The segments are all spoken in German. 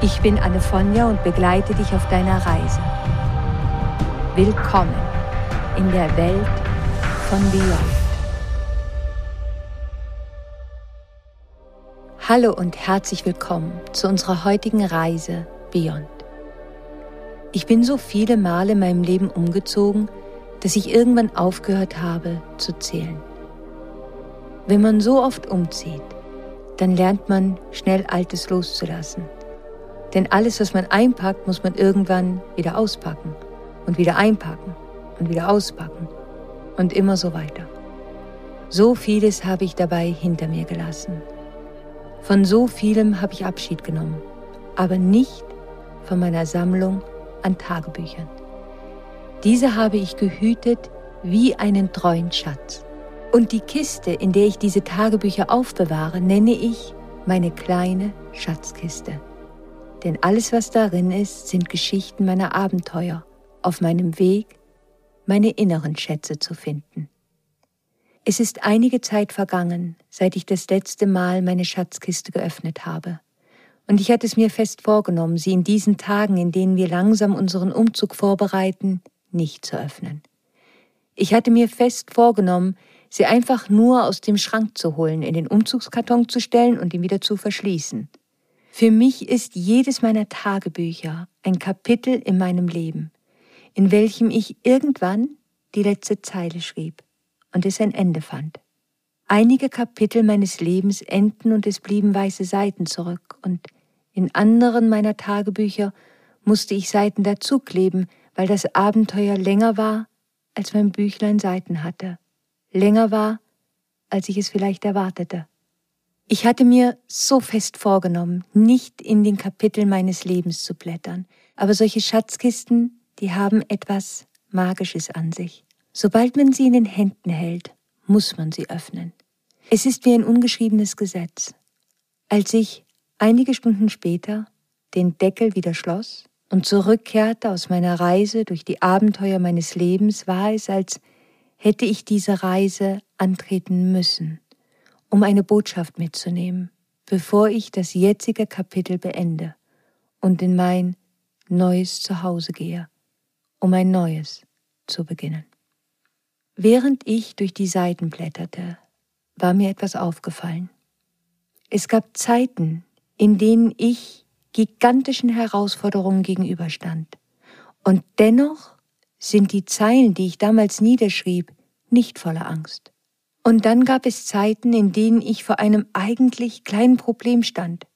Ich bin Anne Fonja und begleite dich auf deiner Reise. Willkommen in der Welt von Beyond. Hallo und herzlich willkommen zu unserer heutigen Reise Beyond. Ich bin so viele Male in meinem Leben umgezogen, dass ich irgendwann aufgehört habe zu zählen. Wenn man so oft umzieht, dann lernt man schnell Altes loszulassen denn alles, was man einpackt, muss man irgendwann wieder auspacken und wieder einpacken und wieder auspacken und immer so weiter. So vieles habe ich dabei hinter mir gelassen. Von so vielem habe ich Abschied genommen, aber nicht von meiner Sammlung an Tagebüchern. Diese habe ich gehütet wie einen treuen Schatz. Und die Kiste, in der ich diese Tagebücher aufbewahre, nenne ich meine kleine Schatzkiste denn alles, was darin ist, sind Geschichten meiner Abenteuer auf meinem Weg, meine inneren Schätze zu finden. Es ist einige Zeit vergangen, seit ich das letzte Mal meine Schatzkiste geöffnet habe. Und ich hatte es mir fest vorgenommen, sie in diesen Tagen, in denen wir langsam unseren Umzug vorbereiten, nicht zu öffnen. Ich hatte mir fest vorgenommen, sie einfach nur aus dem Schrank zu holen, in den Umzugskarton zu stellen und ihn wieder zu verschließen. Für mich ist jedes meiner Tagebücher ein Kapitel in meinem Leben, in welchem ich irgendwann die letzte Zeile schrieb und es ein Ende fand. Einige Kapitel meines Lebens enden und es blieben weiße Seiten zurück und in anderen meiner Tagebücher musste ich Seiten dazukleben, weil das Abenteuer länger war, als mein Büchlein Seiten hatte, länger war, als ich es vielleicht erwartete. Ich hatte mir so fest vorgenommen, nicht in den Kapiteln meines Lebens zu blättern, aber solche Schatzkisten, die haben etwas Magisches an sich. Sobald man sie in den Händen hält, muss man sie öffnen. Es ist wie ein ungeschriebenes Gesetz. Als ich einige Stunden später den Deckel wieder schloss und zurückkehrte aus meiner Reise durch die Abenteuer meines Lebens, war es, als hätte ich diese Reise antreten müssen um eine Botschaft mitzunehmen, bevor ich das jetzige Kapitel beende und in mein neues Zuhause gehe, um ein neues zu beginnen. Während ich durch die Seiten blätterte, war mir etwas aufgefallen. Es gab Zeiten, in denen ich gigantischen Herausforderungen gegenüberstand. Und dennoch sind die Zeilen, die ich damals niederschrieb, nicht voller Angst. Und dann gab es Zeiten, in denen ich vor einem eigentlich kleinen Problem stand.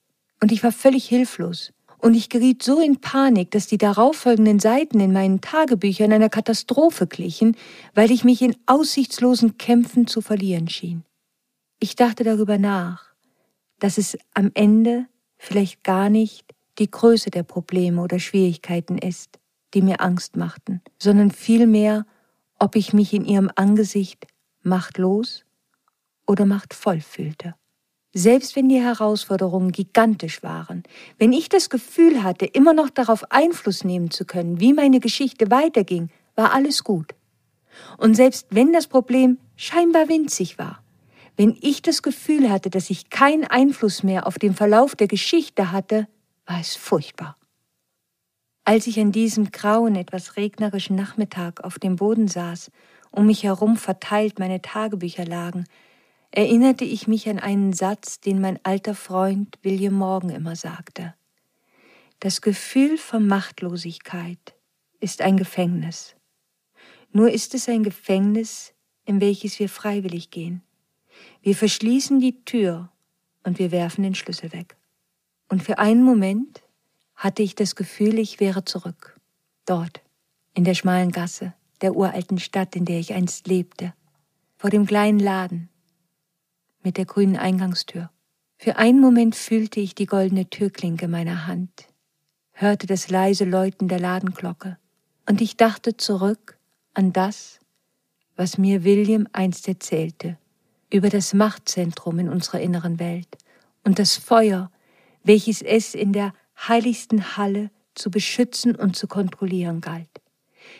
Und ich war völlig hilflos. Und ich geriet so in Panik, dass die darauffolgenden Seiten in meinen Tagebüchern einer Katastrophe glichen, weil ich mich in aussichtslosen Kämpfen zu verlieren schien. Ich dachte darüber nach, dass es am Ende vielleicht gar nicht die Größe der Probleme oder Schwierigkeiten ist, die mir Angst machten, sondern vielmehr, ob ich mich in ihrem Angesicht machtlos oder machtvoll fühlte. Selbst wenn die Herausforderungen gigantisch waren, wenn ich das Gefühl hatte, immer noch darauf Einfluss nehmen zu können, wie meine Geschichte weiterging, war alles gut. Und selbst wenn das Problem scheinbar winzig war, wenn ich das Gefühl hatte, dass ich keinen Einfluss mehr auf den Verlauf der Geschichte hatte, war es furchtbar. Als ich an diesem grauen, etwas regnerischen Nachmittag auf dem Boden saß um mich herum verteilt meine Tagebücher lagen, erinnerte ich mich an einen Satz, den mein alter Freund William Morgan immer sagte. Das Gefühl von Machtlosigkeit ist ein Gefängnis. Nur ist es ein Gefängnis, in welches wir freiwillig gehen. Wir verschließen die Tür und wir werfen den Schlüssel weg. Und für einen Moment hatte ich das Gefühl, ich wäre zurück, dort, in der schmalen Gasse, der uralten Stadt, in der ich einst lebte, vor dem kleinen Laden mit der grünen Eingangstür. Für einen Moment fühlte ich die goldene Türklinke meiner Hand, hörte das leise Läuten der Ladenglocke, und ich dachte zurück an das, was mir William einst erzählte, über das Machtzentrum in unserer inneren Welt und das Feuer, welches es in der heiligsten Halle zu beschützen und zu kontrollieren galt.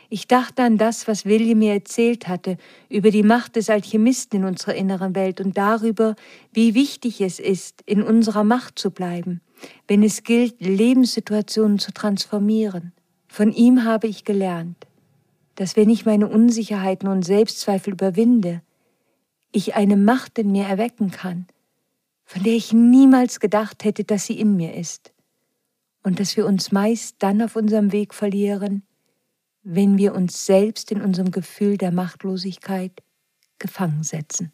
Ich dachte an das, was William mir erzählt hatte, über die Macht des Alchemisten in unserer inneren Welt und darüber, wie wichtig es ist, in unserer Macht zu bleiben, wenn es gilt, Lebenssituationen zu transformieren. Von ihm habe ich gelernt, dass wenn ich meine Unsicherheiten und Selbstzweifel überwinde, ich eine Macht in mir erwecken kann, von der ich niemals gedacht hätte, dass sie in mir ist, und dass wir uns meist dann auf unserem Weg verlieren, wenn wir uns selbst in unserem Gefühl der Machtlosigkeit gefangen setzen.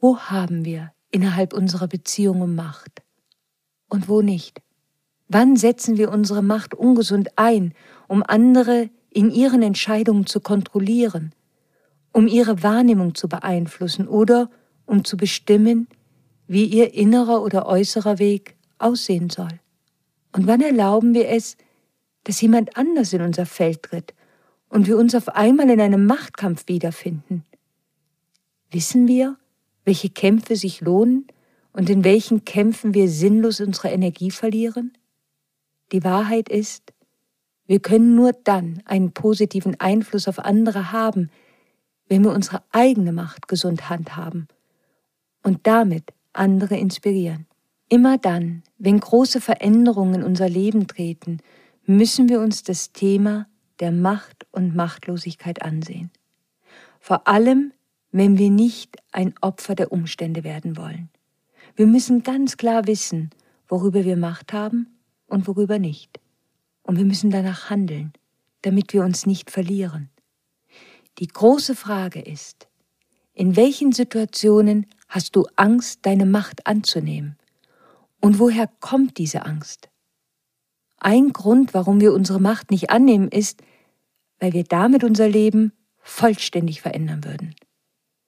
Wo haben wir innerhalb unserer Beziehungen Macht und wo nicht? Wann setzen wir unsere Macht ungesund ein, um andere in ihren Entscheidungen zu kontrollieren, um ihre Wahrnehmung zu beeinflussen oder um zu bestimmen, wie ihr innerer oder äußerer Weg aussehen soll? Und wann erlauben wir es, dass jemand anders in unser Feld tritt und wir uns auf einmal in einem Machtkampf wiederfinden? Wissen wir, welche Kämpfe sich lohnen und in welchen Kämpfen wir sinnlos unsere Energie verlieren? Die Wahrheit ist, wir können nur dann einen positiven Einfluss auf andere haben, wenn wir unsere eigene Macht gesund handhaben und damit andere inspirieren. Immer dann, wenn große Veränderungen in unser Leben treten, müssen wir uns das Thema der Macht und Machtlosigkeit ansehen. Vor allem, wenn wir nicht ein Opfer der Umstände werden wollen. Wir müssen ganz klar wissen, worüber wir Macht haben und worüber nicht. Und wir müssen danach handeln, damit wir uns nicht verlieren. Die große Frage ist, in welchen Situationen hast du Angst, deine Macht anzunehmen? Und woher kommt diese Angst? Ein Grund, warum wir unsere Macht nicht annehmen, ist, weil wir damit unser Leben vollständig verändern würden.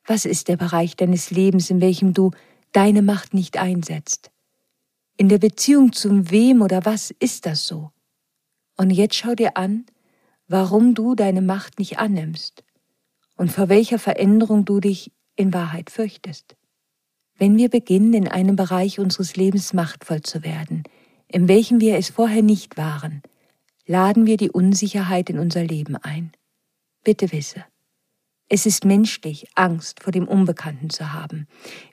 Was ist der Bereich deines Lebens, in welchem du deine Macht nicht einsetzt? In der Beziehung zum wem oder was ist das so? Und jetzt schau dir an, warum du deine Macht nicht annimmst und vor welcher Veränderung du dich in Wahrheit fürchtest. Wenn wir beginnen, in einem Bereich unseres Lebens machtvoll zu werden, in welchem wir es vorher nicht waren, laden wir die Unsicherheit in unser Leben ein. Bitte wisse, es ist menschlich, Angst vor dem Unbekannten zu haben.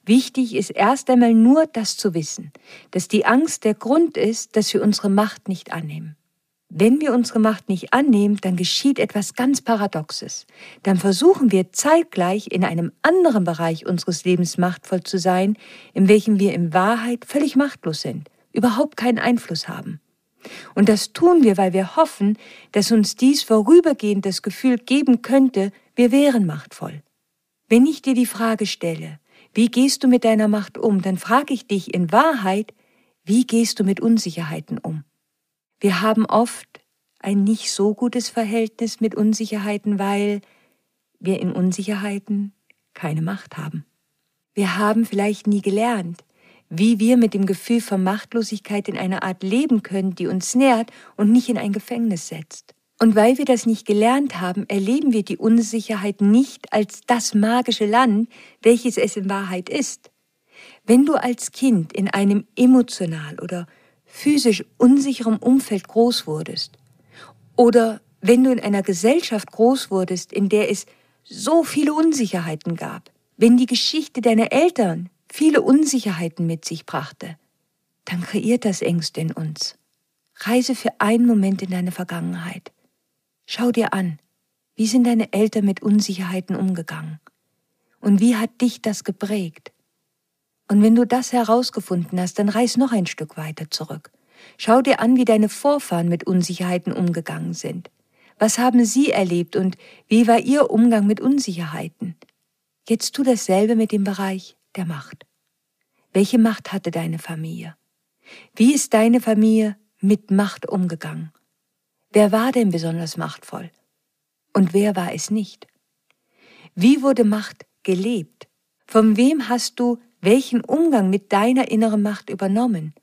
Wichtig ist erst einmal nur das zu wissen, dass die Angst der Grund ist, dass wir unsere Macht nicht annehmen. Wenn wir unsere Macht nicht annehmen, dann geschieht etwas ganz Paradoxes. Dann versuchen wir zeitgleich in einem anderen Bereich unseres Lebens machtvoll zu sein, in welchem wir in Wahrheit völlig machtlos sind, überhaupt keinen Einfluss haben. Und das tun wir, weil wir hoffen, dass uns dies vorübergehend das Gefühl geben könnte, wir wären machtvoll. Wenn ich dir die Frage stelle, wie gehst du mit deiner Macht um, dann frage ich dich in Wahrheit, wie gehst du mit Unsicherheiten um? Wir haben oft ein nicht so gutes Verhältnis mit Unsicherheiten, weil wir in Unsicherheiten keine Macht haben. Wir haben vielleicht nie gelernt, wie wir mit dem Gefühl von Machtlosigkeit in einer Art leben können, die uns nährt und nicht in ein Gefängnis setzt. Und weil wir das nicht gelernt haben, erleben wir die Unsicherheit nicht als das magische Land, welches es in Wahrheit ist. Wenn du als Kind in einem emotional oder physisch unsicherem Umfeld groß wurdest oder wenn du in einer Gesellschaft groß wurdest, in der es so viele Unsicherheiten gab, wenn die Geschichte deiner Eltern viele Unsicherheiten mit sich brachte, dann kreiert das Ängste in uns. Reise für einen Moment in deine Vergangenheit. Schau dir an, wie sind deine Eltern mit Unsicherheiten umgegangen? Und wie hat dich das geprägt? Und wenn du das herausgefunden hast, dann reis noch ein Stück weiter zurück. Schau dir an, wie deine Vorfahren mit Unsicherheiten umgegangen sind. Was haben sie erlebt und wie war ihr Umgang mit Unsicherheiten? Jetzt tu dasselbe mit dem Bereich der Macht. Welche Macht hatte deine Familie? Wie ist deine Familie mit Macht umgegangen? Wer war denn besonders machtvoll? Und wer war es nicht? Wie wurde Macht gelebt? Von wem hast du welchen Umgang mit deiner inneren Macht übernommen?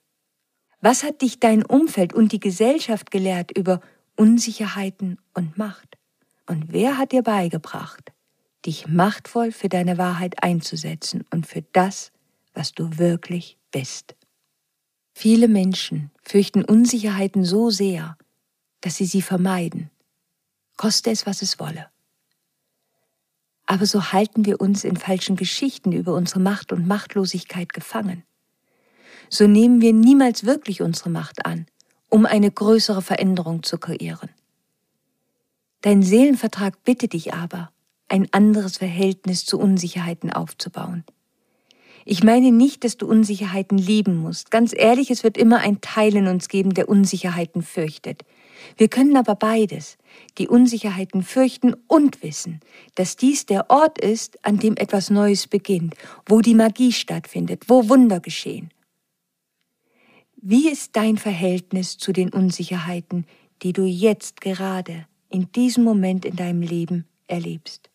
Was hat dich dein Umfeld und die Gesellschaft gelehrt über Unsicherheiten und Macht? Und wer hat dir beigebracht, dich machtvoll für deine Wahrheit einzusetzen und für das, was du wirklich bist? Viele Menschen fürchten Unsicherheiten so sehr, dass sie sie vermeiden, koste es, was es wolle. Aber so halten wir uns in falschen Geschichten über unsere Macht und Machtlosigkeit gefangen. So nehmen wir niemals wirklich unsere Macht an, um eine größere Veränderung zu kreieren. Dein Seelenvertrag bittet dich aber, ein anderes Verhältnis zu Unsicherheiten aufzubauen. Ich meine nicht, dass du Unsicherheiten lieben musst. Ganz ehrlich, es wird immer ein Teil in uns geben, der Unsicherheiten fürchtet. Wir können aber beides, die Unsicherheiten fürchten und wissen, dass dies der Ort ist, an dem etwas Neues beginnt, wo die Magie stattfindet, wo Wunder geschehen. Wie ist dein Verhältnis zu den Unsicherheiten, die du jetzt gerade in diesem Moment in deinem Leben erlebst?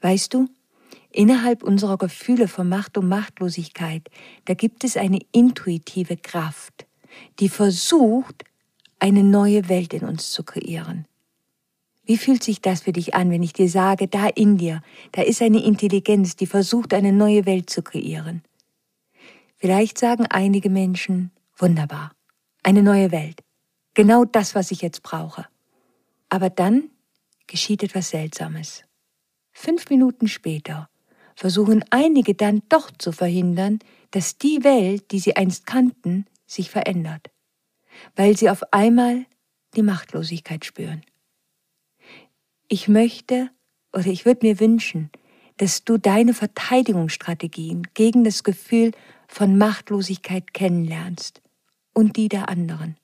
Weißt du, innerhalb unserer Gefühle von Macht und Machtlosigkeit, da gibt es eine intuitive Kraft, die versucht, eine neue Welt in uns zu kreieren. Wie fühlt sich das für dich an, wenn ich dir sage, da in dir, da ist eine Intelligenz, die versucht, eine neue Welt zu kreieren? Vielleicht sagen einige Menschen, wunderbar, eine neue Welt, genau das, was ich jetzt brauche. Aber dann geschieht etwas Seltsames. Fünf Minuten später versuchen einige dann doch zu verhindern, dass die Welt, die sie einst kannten, sich verändert weil sie auf einmal die Machtlosigkeit spüren. Ich möchte oder ich würde mir wünschen, dass du deine Verteidigungsstrategien gegen das Gefühl von Machtlosigkeit kennenlernst und die der anderen.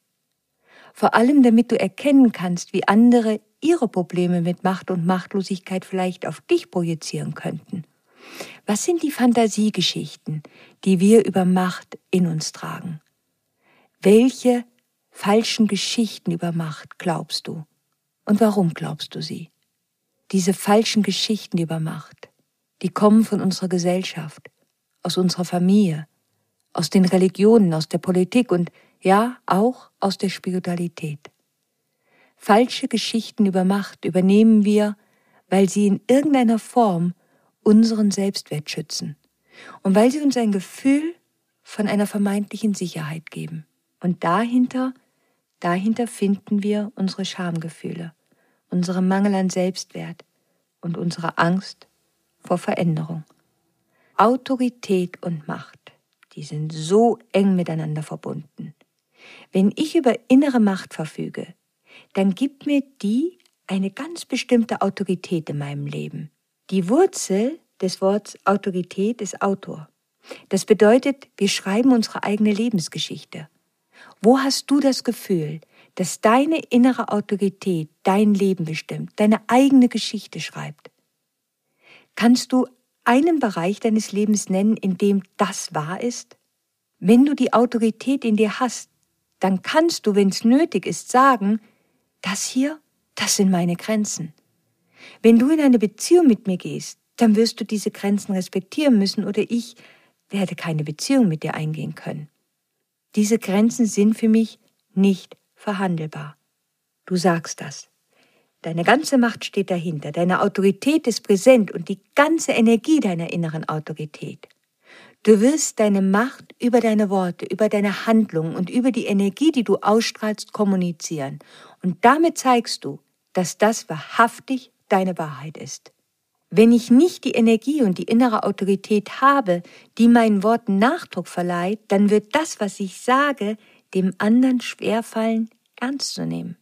Vor allem damit du erkennen kannst, wie andere ihre Probleme mit Macht und Machtlosigkeit vielleicht auf dich projizieren könnten. Was sind die Fantasiegeschichten, die wir über Macht in uns tragen? Welche falschen Geschichten über Macht glaubst du? Und warum glaubst du sie? Diese falschen Geschichten über Macht, die kommen von unserer Gesellschaft, aus unserer Familie, aus den Religionen, aus der Politik und ja auch aus der Spiritualität. Falsche Geschichten über Macht übernehmen wir, weil sie in irgendeiner Form unseren Selbstwert schützen und weil sie uns ein Gefühl von einer vermeintlichen Sicherheit geben. Und dahinter Dahinter finden wir unsere Schamgefühle, unseren Mangel an Selbstwert und unsere Angst vor Veränderung. Autorität und Macht, die sind so eng miteinander verbunden. Wenn ich über innere Macht verfüge, dann gibt mir die eine ganz bestimmte Autorität in meinem Leben. Die Wurzel des Wortes Autorität ist Autor. Das bedeutet, wir schreiben unsere eigene Lebensgeschichte. Wo hast du das Gefühl, dass deine innere Autorität dein Leben bestimmt, deine eigene Geschichte schreibt? Kannst du einen Bereich deines Lebens nennen, in dem das wahr ist? Wenn du die Autorität in dir hast, dann kannst du, wenn es nötig ist, sagen, das hier, das sind meine Grenzen. Wenn du in eine Beziehung mit mir gehst, dann wirst du diese Grenzen respektieren müssen oder ich werde keine Beziehung mit dir eingehen können. Diese Grenzen sind für mich nicht verhandelbar. Du sagst das. Deine ganze Macht steht dahinter, deine Autorität ist präsent und die ganze Energie deiner inneren Autorität. Du wirst deine Macht über deine Worte, über deine Handlungen und über die Energie, die du ausstrahlst, kommunizieren. Und damit zeigst du, dass das wahrhaftig deine Wahrheit ist. Wenn ich nicht die Energie und die innere Autorität habe, die meinen Worten Nachdruck verleiht, dann wird das, was ich sage, dem anderen schwerfallen, ernst zu nehmen.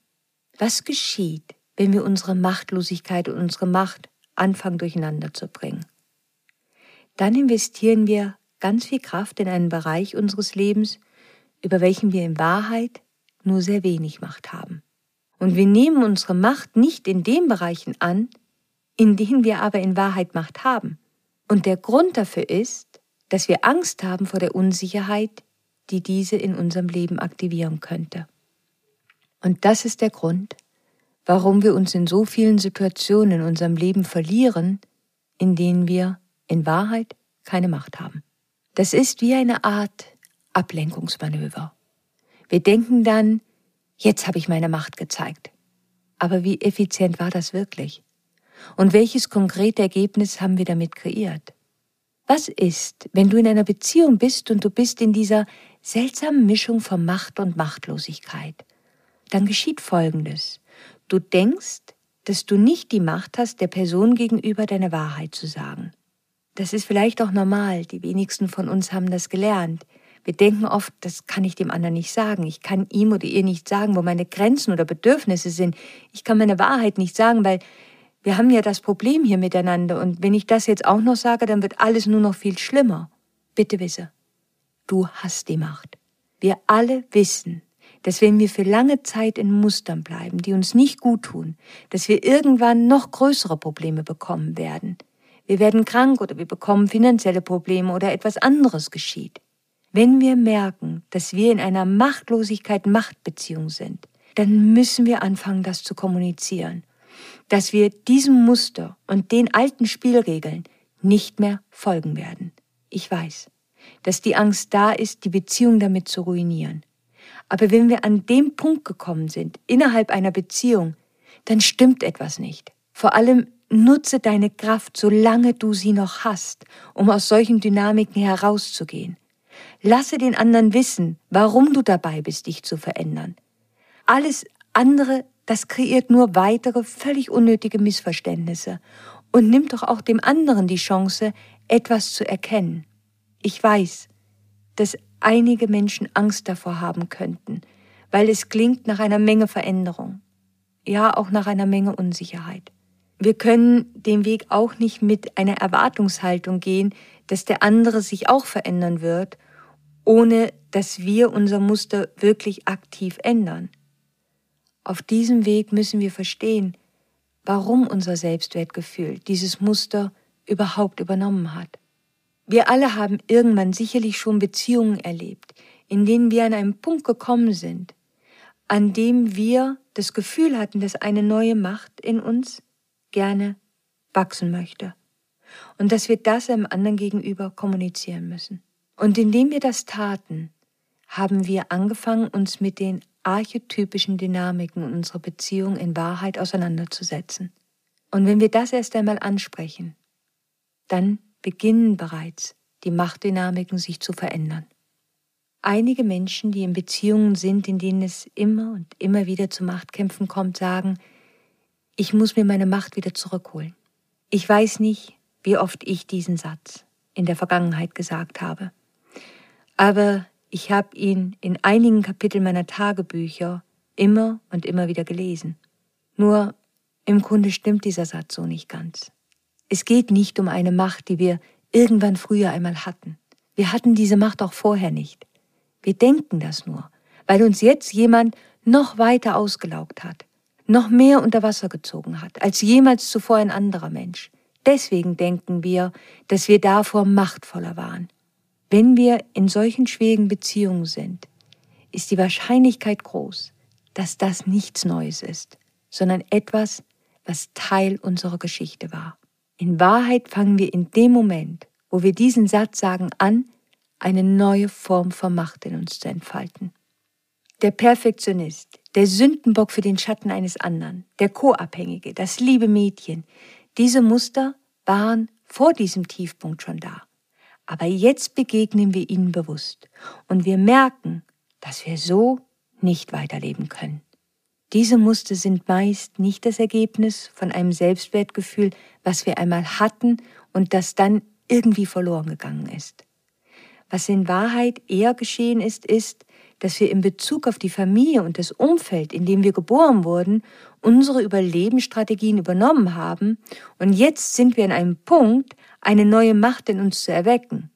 Was geschieht, wenn wir unsere Machtlosigkeit und unsere Macht anfangen durcheinander zu bringen? Dann investieren wir ganz viel Kraft in einen Bereich unseres Lebens, über welchen wir in Wahrheit nur sehr wenig Macht haben. Und wir nehmen unsere Macht nicht in den Bereichen an, in denen wir aber in Wahrheit Macht haben. Und der Grund dafür ist, dass wir Angst haben vor der Unsicherheit, die diese in unserem Leben aktivieren könnte. Und das ist der Grund, warum wir uns in so vielen Situationen in unserem Leben verlieren, in denen wir in Wahrheit keine Macht haben. Das ist wie eine Art Ablenkungsmanöver. Wir denken dann, jetzt habe ich meine Macht gezeigt. Aber wie effizient war das wirklich? Und welches konkrete Ergebnis haben wir damit kreiert? Was ist, wenn du in einer Beziehung bist und du bist in dieser seltsamen Mischung von Macht und Machtlosigkeit? Dann geschieht Folgendes. Du denkst, dass du nicht die Macht hast, der Person gegenüber deine Wahrheit zu sagen. Das ist vielleicht auch normal, die wenigsten von uns haben das gelernt. Wir denken oft, das kann ich dem anderen nicht sagen. Ich kann ihm oder ihr nicht sagen, wo meine Grenzen oder Bedürfnisse sind. Ich kann meine Wahrheit nicht sagen, weil wir haben ja das Problem hier miteinander. Und wenn ich das jetzt auch noch sage, dann wird alles nur noch viel schlimmer. Bitte wisse, du hast die Macht. Wir alle wissen, dass wenn wir für lange Zeit in Mustern bleiben, die uns nicht gut tun, dass wir irgendwann noch größere Probleme bekommen werden. Wir werden krank oder wir bekommen finanzielle Probleme oder etwas anderes geschieht. Wenn wir merken, dass wir in einer Machtlosigkeit-Machtbeziehung sind, dann müssen wir anfangen, das zu kommunizieren, dass wir diesem Muster und den alten Spielregeln nicht mehr folgen werden. Ich weiß, dass die Angst da ist, die Beziehung damit zu ruinieren. Aber wenn wir an dem Punkt gekommen sind, innerhalb einer Beziehung, dann stimmt etwas nicht. Vor allem nutze deine Kraft, solange du sie noch hast, um aus solchen Dynamiken herauszugehen. Lasse den anderen wissen, warum du dabei bist, dich zu verändern. Alles andere, das kreiert nur weitere, völlig unnötige Missverständnisse und nimmt doch auch dem anderen die Chance, etwas zu erkennen. Ich weiß, dass einige Menschen Angst davor haben könnten, weil es klingt nach einer Menge Veränderung, ja auch nach einer Menge Unsicherheit. Wir können den Weg auch nicht mit einer Erwartungshaltung gehen, dass der andere sich auch verändern wird ohne dass wir unser Muster wirklich aktiv ändern. Auf diesem Weg müssen wir verstehen, warum unser Selbstwertgefühl dieses Muster überhaupt übernommen hat. Wir alle haben irgendwann sicherlich schon Beziehungen erlebt, in denen wir an einen Punkt gekommen sind, an dem wir das Gefühl hatten, dass eine neue Macht in uns gerne wachsen möchte und dass wir das einem anderen gegenüber kommunizieren müssen. Und indem wir das taten, haben wir angefangen, uns mit den archetypischen Dynamiken unserer Beziehung in Wahrheit auseinanderzusetzen. Und wenn wir das erst einmal ansprechen, dann beginnen bereits die Machtdynamiken sich zu verändern. Einige Menschen, die in Beziehungen sind, in denen es immer und immer wieder zu Machtkämpfen kommt, sagen, ich muss mir meine Macht wieder zurückholen. Ich weiß nicht, wie oft ich diesen Satz in der Vergangenheit gesagt habe aber ich habe ihn in einigen Kapiteln meiner Tagebücher immer und immer wieder gelesen. Nur im Grunde stimmt dieser Satz so nicht ganz. Es geht nicht um eine Macht, die wir irgendwann früher einmal hatten. Wir hatten diese Macht auch vorher nicht. Wir denken das nur, weil uns jetzt jemand noch weiter ausgelaugt hat, noch mehr unter Wasser gezogen hat, als jemals zuvor ein anderer Mensch. Deswegen denken wir, dass wir davor machtvoller waren. Wenn wir in solchen schwierigen Beziehungen sind, ist die Wahrscheinlichkeit groß, dass das nichts Neues ist, sondern etwas, was Teil unserer Geschichte war. In Wahrheit fangen wir in dem Moment, wo wir diesen Satz sagen, an, eine neue Form von Macht in uns zu entfalten. Der Perfektionist, der Sündenbock für den Schatten eines anderen, der Co-Abhängige, das liebe Mädchen, diese Muster waren vor diesem Tiefpunkt schon da. Aber jetzt begegnen wir ihnen bewusst und wir merken, dass wir so nicht weiterleben können. Diese Muster sind meist nicht das Ergebnis von einem Selbstwertgefühl, was wir einmal hatten und das dann irgendwie verloren gegangen ist. Was in Wahrheit eher geschehen ist, ist, dass wir in Bezug auf die Familie und das Umfeld, in dem wir geboren wurden, unsere Überlebensstrategien übernommen haben und jetzt sind wir an einem Punkt, eine neue Macht in uns zu erwecken.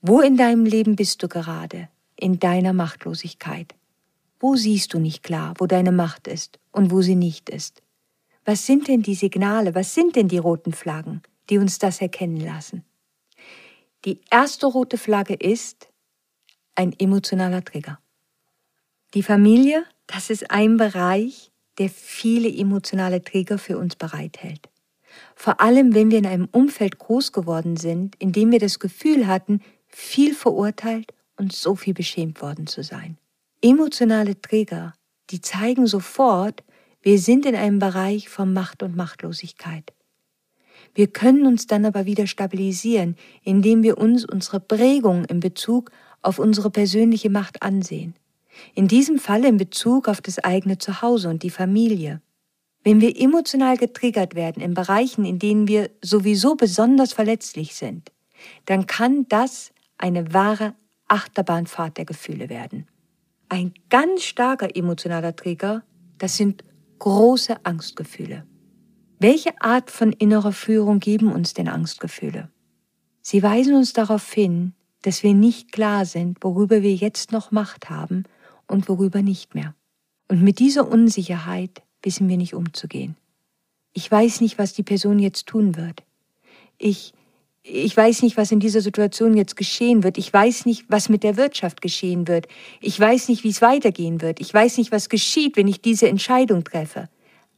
Wo in deinem Leben bist du gerade? In deiner Machtlosigkeit. Wo siehst du nicht klar, wo deine Macht ist und wo sie nicht ist? Was sind denn die Signale, was sind denn die roten Flaggen, die uns das erkennen lassen? Die erste rote Flagge ist ein emotionaler Trigger. Die Familie, das ist ein Bereich, der viele emotionale Trigger für uns bereithält. Vor allem, wenn wir in einem Umfeld groß geworden sind, in dem wir das Gefühl hatten, viel verurteilt und so viel beschämt worden zu sein. Emotionale Träger, die zeigen sofort, wir sind in einem Bereich von Macht und Machtlosigkeit. Wir können uns dann aber wieder stabilisieren, indem wir uns unsere Prägung in Bezug auf unsere persönliche Macht ansehen. In diesem Fall in Bezug auf das eigene Zuhause und die Familie. Wenn wir emotional getriggert werden in Bereichen, in denen wir sowieso besonders verletzlich sind, dann kann das eine wahre Achterbahnfahrt der Gefühle werden. Ein ganz starker emotionaler Trigger, das sind große Angstgefühle. Welche Art von innerer Führung geben uns denn Angstgefühle? Sie weisen uns darauf hin, dass wir nicht klar sind, worüber wir jetzt noch Macht haben und worüber nicht mehr. Und mit dieser Unsicherheit wissen wir nicht umzugehen. Ich weiß nicht, was die Person jetzt tun wird. Ich, ich weiß nicht, was in dieser Situation jetzt geschehen wird. Ich weiß nicht, was mit der Wirtschaft geschehen wird. Ich weiß nicht, wie es weitergehen wird. Ich weiß nicht, was geschieht, wenn ich diese Entscheidung treffe.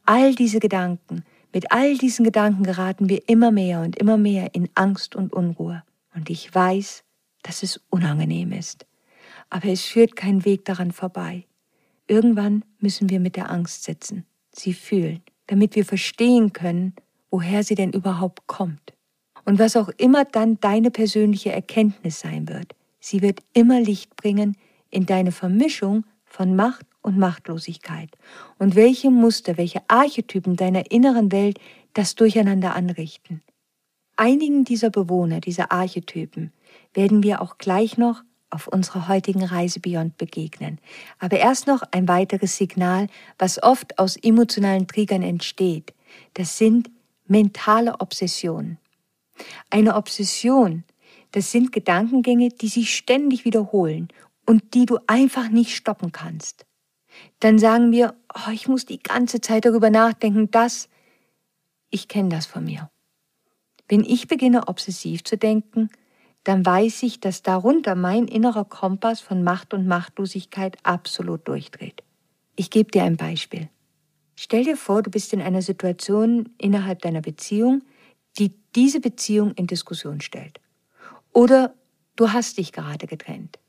All diese Gedanken, mit all diesen Gedanken geraten wir immer mehr und immer mehr in Angst und Unruhe. Und ich weiß, dass es unangenehm ist. Aber es führt kein Weg daran vorbei. Irgendwann müssen wir mit der Angst sitzen, sie fühlen, damit wir verstehen können, woher sie denn überhaupt kommt. Und was auch immer dann deine persönliche Erkenntnis sein wird, sie wird immer Licht bringen in deine Vermischung von Macht und Machtlosigkeit und welche Muster, welche Archetypen deiner inneren Welt das Durcheinander anrichten. Einigen dieser Bewohner, dieser Archetypen, werden wir auch gleich noch auf unserer heutigen Reise Beyond begegnen. Aber erst noch ein weiteres Signal, was oft aus emotionalen Triggern entsteht. Das sind mentale Obsessionen. Eine Obsession, das sind Gedankengänge, die sich ständig wiederholen und die du einfach nicht stoppen kannst. Dann sagen wir, oh, ich muss die ganze Zeit darüber nachdenken, dass ich kenne das von mir. Wenn ich beginne obsessiv zu denken, dann weiß ich, dass darunter mein innerer Kompass von Macht und Machtlosigkeit absolut durchdreht. Ich gebe dir ein Beispiel. Stell dir vor, du bist in einer Situation innerhalb deiner Beziehung, die diese Beziehung in Diskussion stellt. Oder du hast dich gerade getrennt.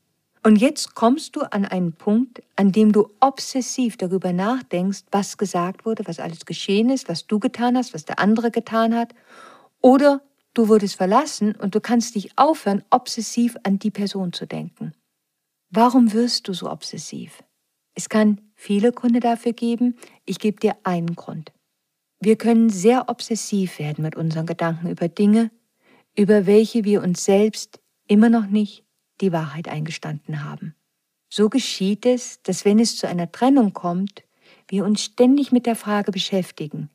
Und jetzt kommst du an einen Punkt, an dem du obsessiv darüber nachdenkst, was gesagt wurde, was alles geschehen ist, was du getan hast, was der andere getan hat. Oder du wurdest verlassen und du kannst dich aufhören, obsessiv an die Person zu denken. Warum wirst du so obsessiv? Es kann viele Gründe dafür geben. Ich gebe dir einen Grund. Wir können sehr obsessiv werden mit unseren Gedanken über Dinge, über welche wir uns selbst immer noch nicht die Wahrheit eingestanden haben. So geschieht es, dass wenn es zu einer Trennung kommt, wir uns ständig mit der Frage beschäftigen,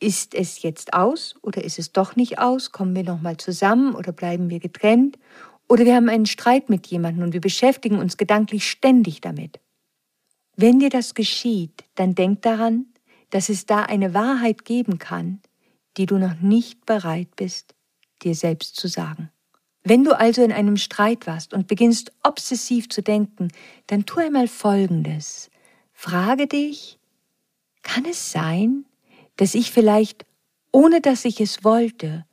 ist es jetzt aus oder ist es doch nicht aus? Kommen wir nochmal zusammen oder bleiben wir getrennt? Oder wir haben einen Streit mit jemandem und wir beschäftigen uns gedanklich ständig damit. Wenn dir das geschieht, dann denk daran, dass es da eine Wahrheit geben kann, die du noch nicht bereit bist, dir selbst zu sagen. Wenn du also in einem Streit warst und beginnst obsessiv zu denken, dann tu einmal Folgendes. Frage dich, kann es sein, dass ich vielleicht, ohne dass ich es wollte,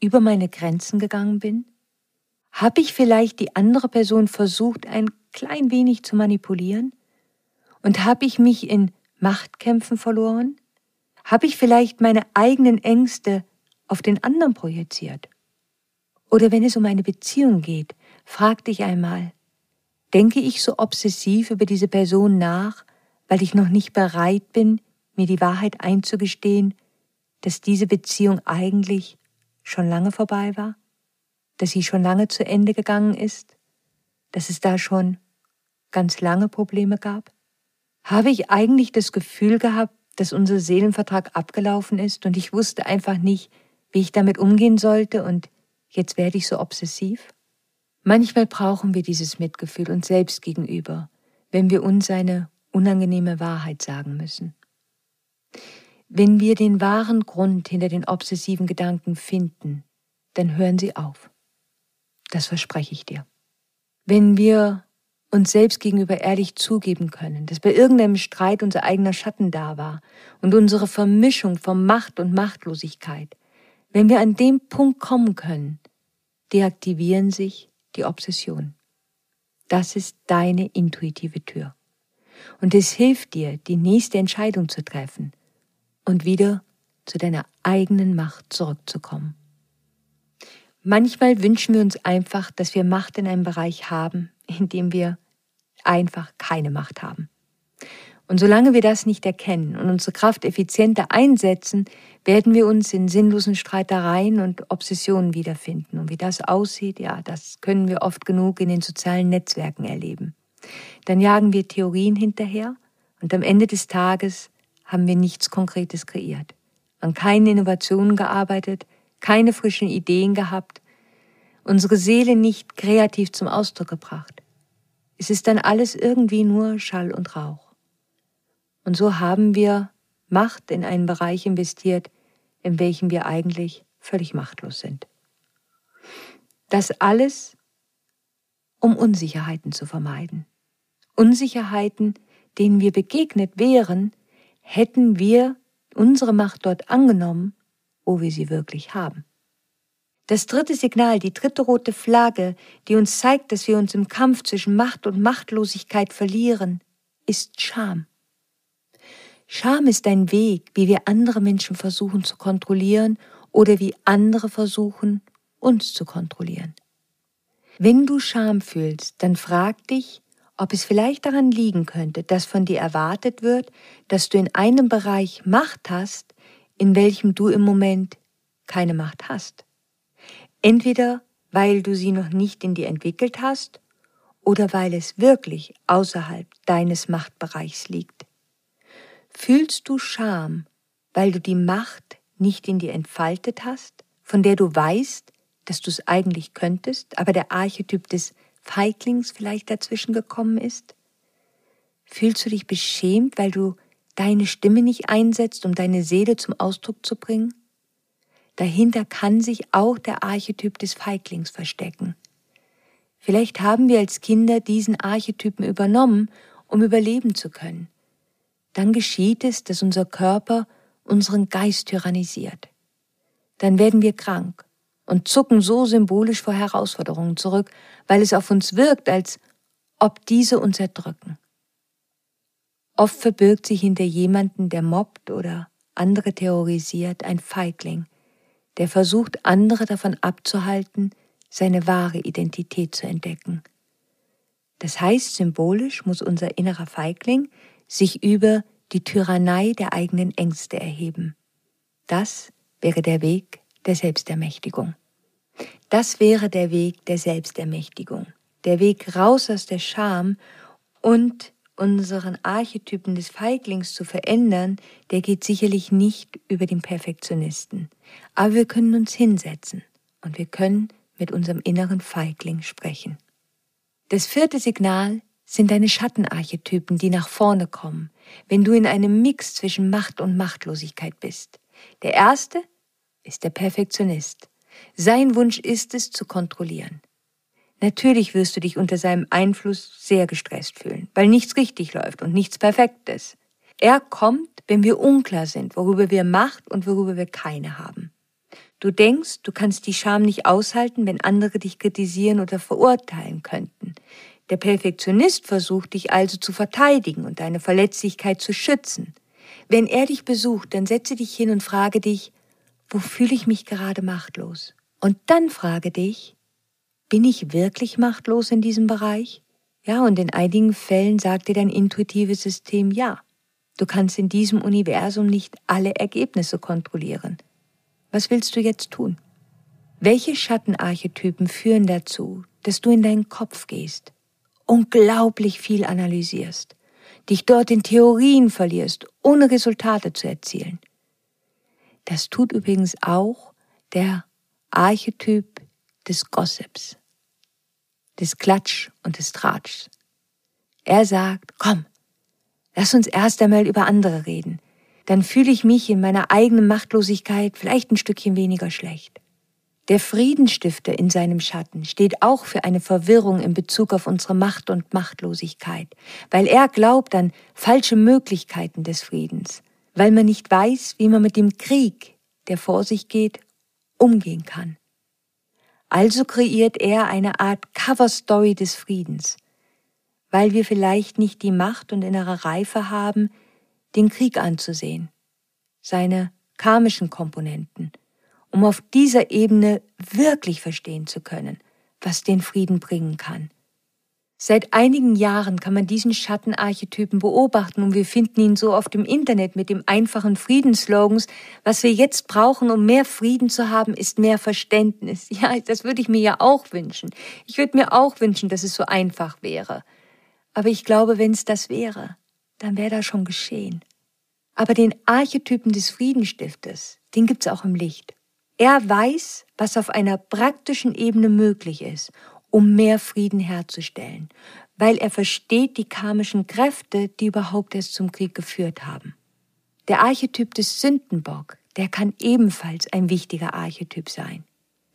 über meine Grenzen gegangen bin? Habe ich vielleicht die andere Person versucht, ein klein wenig zu manipulieren? Und habe ich mich in Machtkämpfen verloren? Habe ich vielleicht meine eigenen Ängste auf den anderen projiziert? Oder wenn es um eine Beziehung geht, frag dich einmal, denke ich so obsessiv über diese Person nach, weil ich noch nicht bereit bin, mir die Wahrheit einzugestehen, dass diese Beziehung eigentlich schon lange vorbei war, dass sie schon lange zu Ende gegangen ist, dass es da schon ganz lange Probleme gab? Habe ich eigentlich das Gefühl gehabt, dass unser Seelenvertrag abgelaufen ist und ich wusste einfach nicht, wie ich damit umgehen sollte und jetzt werde ich so obsessiv? Manchmal brauchen wir dieses Mitgefühl uns selbst gegenüber, wenn wir uns eine unangenehme Wahrheit sagen müssen. Wenn wir den wahren Grund hinter den obsessiven Gedanken finden, dann hören sie auf. Das verspreche ich dir. Wenn wir uns selbst gegenüber ehrlich zugeben können, dass bei irgendeinem Streit unser eigener Schatten da war und unsere Vermischung von Macht und Machtlosigkeit, wenn wir an dem Punkt kommen können, deaktivieren sich die Obsession. Das ist deine intuitive Tür. Und es hilft dir, die nächste Entscheidung zu treffen und wieder zu deiner eigenen Macht zurückzukommen. Manchmal wünschen wir uns einfach, dass wir Macht in einem Bereich haben, in dem wir einfach keine Macht haben. Und solange wir das nicht erkennen und unsere Kraft effizienter einsetzen, werden wir uns in sinnlosen Streitereien und Obsessionen wiederfinden. Und wie das aussieht, ja, das können wir oft genug in den sozialen Netzwerken erleben. Dann jagen wir Theorien hinterher und am Ende des Tages haben wir nichts Konkretes kreiert, an keinen Innovationen gearbeitet, keine frischen Ideen gehabt, unsere Seele nicht kreativ zum Ausdruck gebracht. Es ist dann alles irgendwie nur Schall und Rauch. Und so haben wir Macht in einen Bereich investiert, in welchem wir eigentlich völlig machtlos sind. Das alles, um Unsicherheiten zu vermeiden. Unsicherheiten, denen wir begegnet wären, hätten wir unsere Macht dort angenommen, wo wir sie wirklich haben. Das dritte Signal, die dritte rote Flagge, die uns zeigt, dass wir uns im Kampf zwischen Macht und Machtlosigkeit verlieren, ist Scham. Scham ist ein Weg, wie wir andere Menschen versuchen zu kontrollieren oder wie andere versuchen, uns zu kontrollieren. Wenn du Scham fühlst, dann frag dich, ob es vielleicht daran liegen könnte, dass von dir erwartet wird, dass du in einem Bereich Macht hast, in welchem du im Moment keine Macht hast. Entweder weil du sie noch nicht in dir entwickelt hast oder weil es wirklich außerhalb deines Machtbereichs liegt. Fühlst du Scham, weil du die Macht nicht in dir entfaltet hast, von der du weißt, dass du es eigentlich könntest, aber der Archetyp des Feiglings vielleicht dazwischen gekommen ist? Fühlst du dich beschämt, weil du deine Stimme nicht einsetzt, um deine Seele zum Ausdruck zu bringen? Dahinter kann sich auch der Archetyp des Feiglings verstecken. Vielleicht haben wir als Kinder diesen Archetypen übernommen, um überleben zu können dann geschieht es, dass unser Körper unseren Geist tyrannisiert. Dann werden wir krank und zucken so symbolisch vor Herausforderungen zurück, weil es auf uns wirkt, als ob diese uns erdrücken. Oft verbirgt sich hinter jemanden, der mobbt oder andere terrorisiert, ein Feigling, der versucht, andere davon abzuhalten, seine wahre Identität zu entdecken. Das heißt, symbolisch muss unser innerer Feigling sich über die Tyrannei der eigenen Ängste erheben. Das wäre der Weg der Selbstermächtigung. Das wäre der Weg der Selbstermächtigung, der Weg raus aus der Scham und unseren Archetypen des Feiglings zu verändern, der geht sicherlich nicht über den Perfektionisten. Aber wir können uns hinsetzen und wir können mit unserem inneren Feigling sprechen. Das vierte Signal sind deine Schattenarchetypen, die nach vorne kommen, wenn du in einem Mix zwischen Macht und Machtlosigkeit bist. Der erste ist der Perfektionist. Sein Wunsch ist es, zu kontrollieren. Natürlich wirst du dich unter seinem Einfluss sehr gestresst fühlen, weil nichts richtig läuft und nichts perfekt ist. Er kommt, wenn wir unklar sind, worüber wir Macht und worüber wir keine haben. Du denkst, du kannst die Scham nicht aushalten, wenn andere dich kritisieren oder verurteilen könnten. Der Perfektionist versucht dich also zu verteidigen und deine Verletzlichkeit zu schützen. Wenn er dich besucht, dann setze dich hin und frage dich, wo fühle ich mich gerade machtlos? Und dann frage dich, bin ich wirklich machtlos in diesem Bereich? Ja, und in einigen Fällen sagt dir dein intuitives System ja. Du kannst in diesem Universum nicht alle Ergebnisse kontrollieren. Was willst du jetzt tun? Welche Schattenarchetypen führen dazu, dass du in deinen Kopf gehst unglaublich viel analysierst, dich dort in Theorien verlierst, ohne Resultate zu erzielen. Das tut übrigens auch der Archetyp des Gossips, des Klatsch und des Tratschs. Er sagt, komm, lass uns erst einmal über andere reden, dann fühle ich mich in meiner eigenen Machtlosigkeit vielleicht ein Stückchen weniger schlecht. Der Friedenstifter in seinem Schatten steht auch für eine Verwirrung in Bezug auf unsere Macht und Machtlosigkeit, weil er glaubt an falsche Möglichkeiten des Friedens, weil man nicht weiß, wie man mit dem Krieg, der vor sich geht, umgehen kann. Also kreiert er eine Art Cover-Story des Friedens, weil wir vielleicht nicht die Macht und innere Reife haben, den Krieg anzusehen, seine karmischen Komponenten, um auf dieser Ebene wirklich verstehen zu können, was den Frieden bringen kann. Seit einigen Jahren kann man diesen Schattenarchetypen beobachten und wir finden ihn so oft im Internet mit dem einfachen Friedensslogans, was wir jetzt brauchen, um mehr Frieden zu haben, ist mehr Verständnis. Ja, das würde ich mir ja auch wünschen. Ich würde mir auch wünschen, dass es so einfach wäre. Aber ich glaube, wenn es das wäre, dann wäre das schon geschehen. Aber den Archetypen des Friedenstiftes, den gibt's auch im Licht. Er weiß, was auf einer praktischen Ebene möglich ist um mehr Frieden herzustellen, weil er versteht die karmischen Kräfte, die überhaupt erst zum Krieg geführt haben. Der Archetyp des Sündenbock, der kann ebenfalls ein wichtiger Archetyp sein.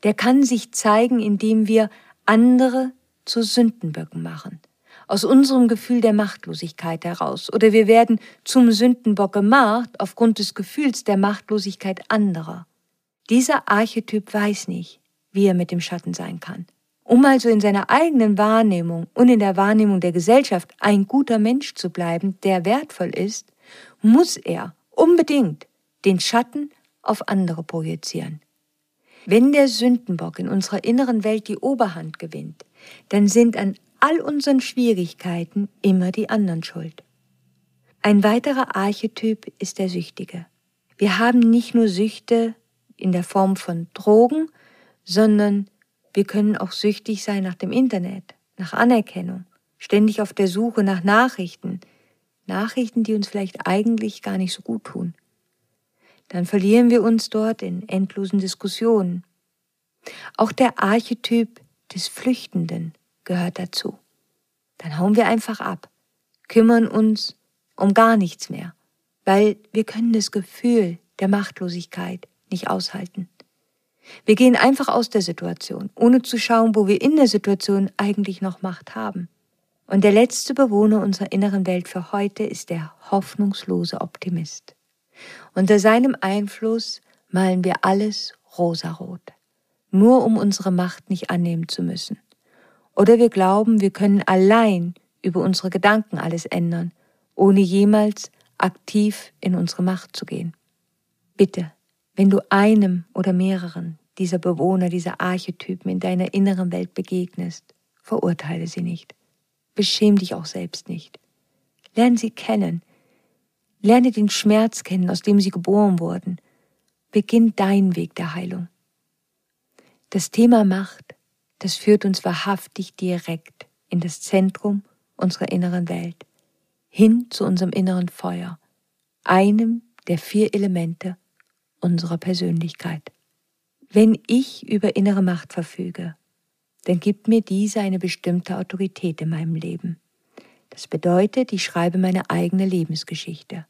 Der kann sich zeigen, indem wir andere zu Sündenböcken machen. Aus unserem Gefühl der Machtlosigkeit heraus. Oder wir werden zum Sündenbock gemacht aufgrund des Gefühls der Machtlosigkeit anderer. Dieser Archetyp weiß nicht, wie er mit dem Schatten sein kann. Um also in seiner eigenen Wahrnehmung und in der Wahrnehmung der Gesellschaft ein guter Mensch zu bleiben, der wertvoll ist, muss er unbedingt den Schatten auf andere projizieren. Wenn der Sündenbock in unserer inneren Welt die Oberhand gewinnt, dann sind an all unseren Schwierigkeiten immer die anderen schuld. Ein weiterer Archetyp ist der Süchtige. Wir haben nicht nur Süchte in der Form von Drogen, sondern wir können auch süchtig sein nach dem Internet, nach Anerkennung, ständig auf der Suche nach Nachrichten, Nachrichten, die uns vielleicht eigentlich gar nicht so gut tun. Dann verlieren wir uns dort in endlosen Diskussionen. Auch der Archetyp des Flüchtenden gehört dazu. Dann hauen wir einfach ab, kümmern uns um gar nichts mehr, weil wir können das Gefühl der Machtlosigkeit nicht aushalten. Wir gehen einfach aus der Situation, ohne zu schauen, wo wir in der Situation eigentlich noch Macht haben. Und der letzte Bewohner unserer inneren Welt für heute ist der hoffnungslose Optimist. Unter seinem Einfluss malen wir alles rosarot, nur um unsere Macht nicht annehmen zu müssen. Oder wir glauben, wir können allein über unsere Gedanken alles ändern, ohne jemals aktiv in unsere Macht zu gehen. Bitte, wenn du einem oder mehreren dieser Bewohner, dieser Archetypen in deiner inneren Welt begegnest, verurteile sie nicht. Beschäm dich auch selbst nicht. Lerne sie kennen. Lerne den Schmerz kennen, aus dem sie geboren wurden. Beginn dein Weg der Heilung. Das Thema Macht, das führt uns wahrhaftig direkt in das Zentrum unserer inneren Welt, hin zu unserem inneren Feuer, einem der vier Elemente unserer Persönlichkeit. Wenn ich über innere Macht verfüge, dann gibt mir diese eine bestimmte Autorität in meinem Leben. Das bedeutet, ich schreibe meine eigene Lebensgeschichte.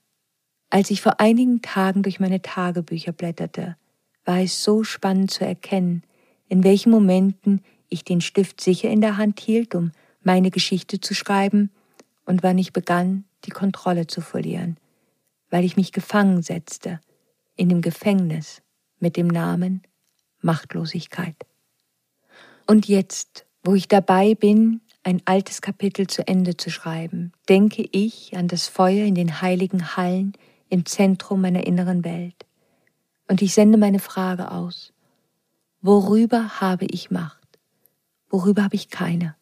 Als ich vor einigen Tagen durch meine Tagebücher blätterte, war es so spannend zu erkennen, in welchen Momenten ich den Stift sicher in der Hand hielt, um meine Geschichte zu schreiben, und wann ich begann, die Kontrolle zu verlieren, weil ich mich gefangen setzte in dem Gefängnis mit dem Namen Machtlosigkeit. Und jetzt, wo ich dabei bin, ein altes Kapitel zu Ende zu schreiben, denke ich an das Feuer in den heiligen Hallen im Zentrum meiner inneren Welt. Und ich sende meine Frage aus. Worüber habe ich Macht? Worüber habe ich keine?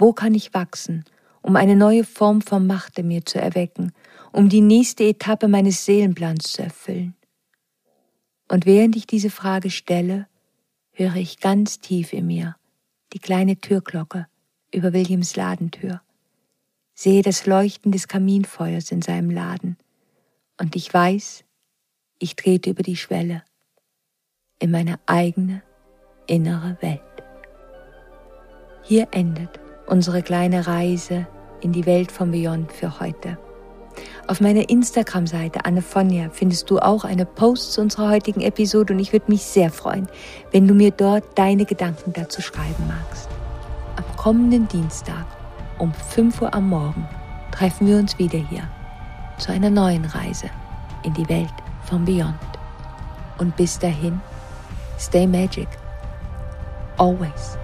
Wo kann ich wachsen, um eine neue Form von Macht in mir zu erwecken, um die nächste Etappe meines Seelenplans zu erfüllen? Und während ich diese Frage stelle, höre ich ganz tief in mir die kleine Türglocke über Williams Ladentür, sehe das Leuchten des Kaminfeuers in seinem Laden und ich weiß, ich trete über die Schwelle in meine eigene innere Welt. Hier endet unsere kleine Reise in die Welt von Beyond für heute. Auf meiner Instagram-Seite Annefonja findest du auch eine Post zu unserer heutigen Episode und ich würde mich sehr freuen, wenn du mir dort deine Gedanken dazu schreiben magst. Am kommenden Dienstag um 5 Uhr am Morgen treffen wir uns wieder hier zu einer neuen Reise in die Welt von Beyond. Und bis dahin, stay magic. always.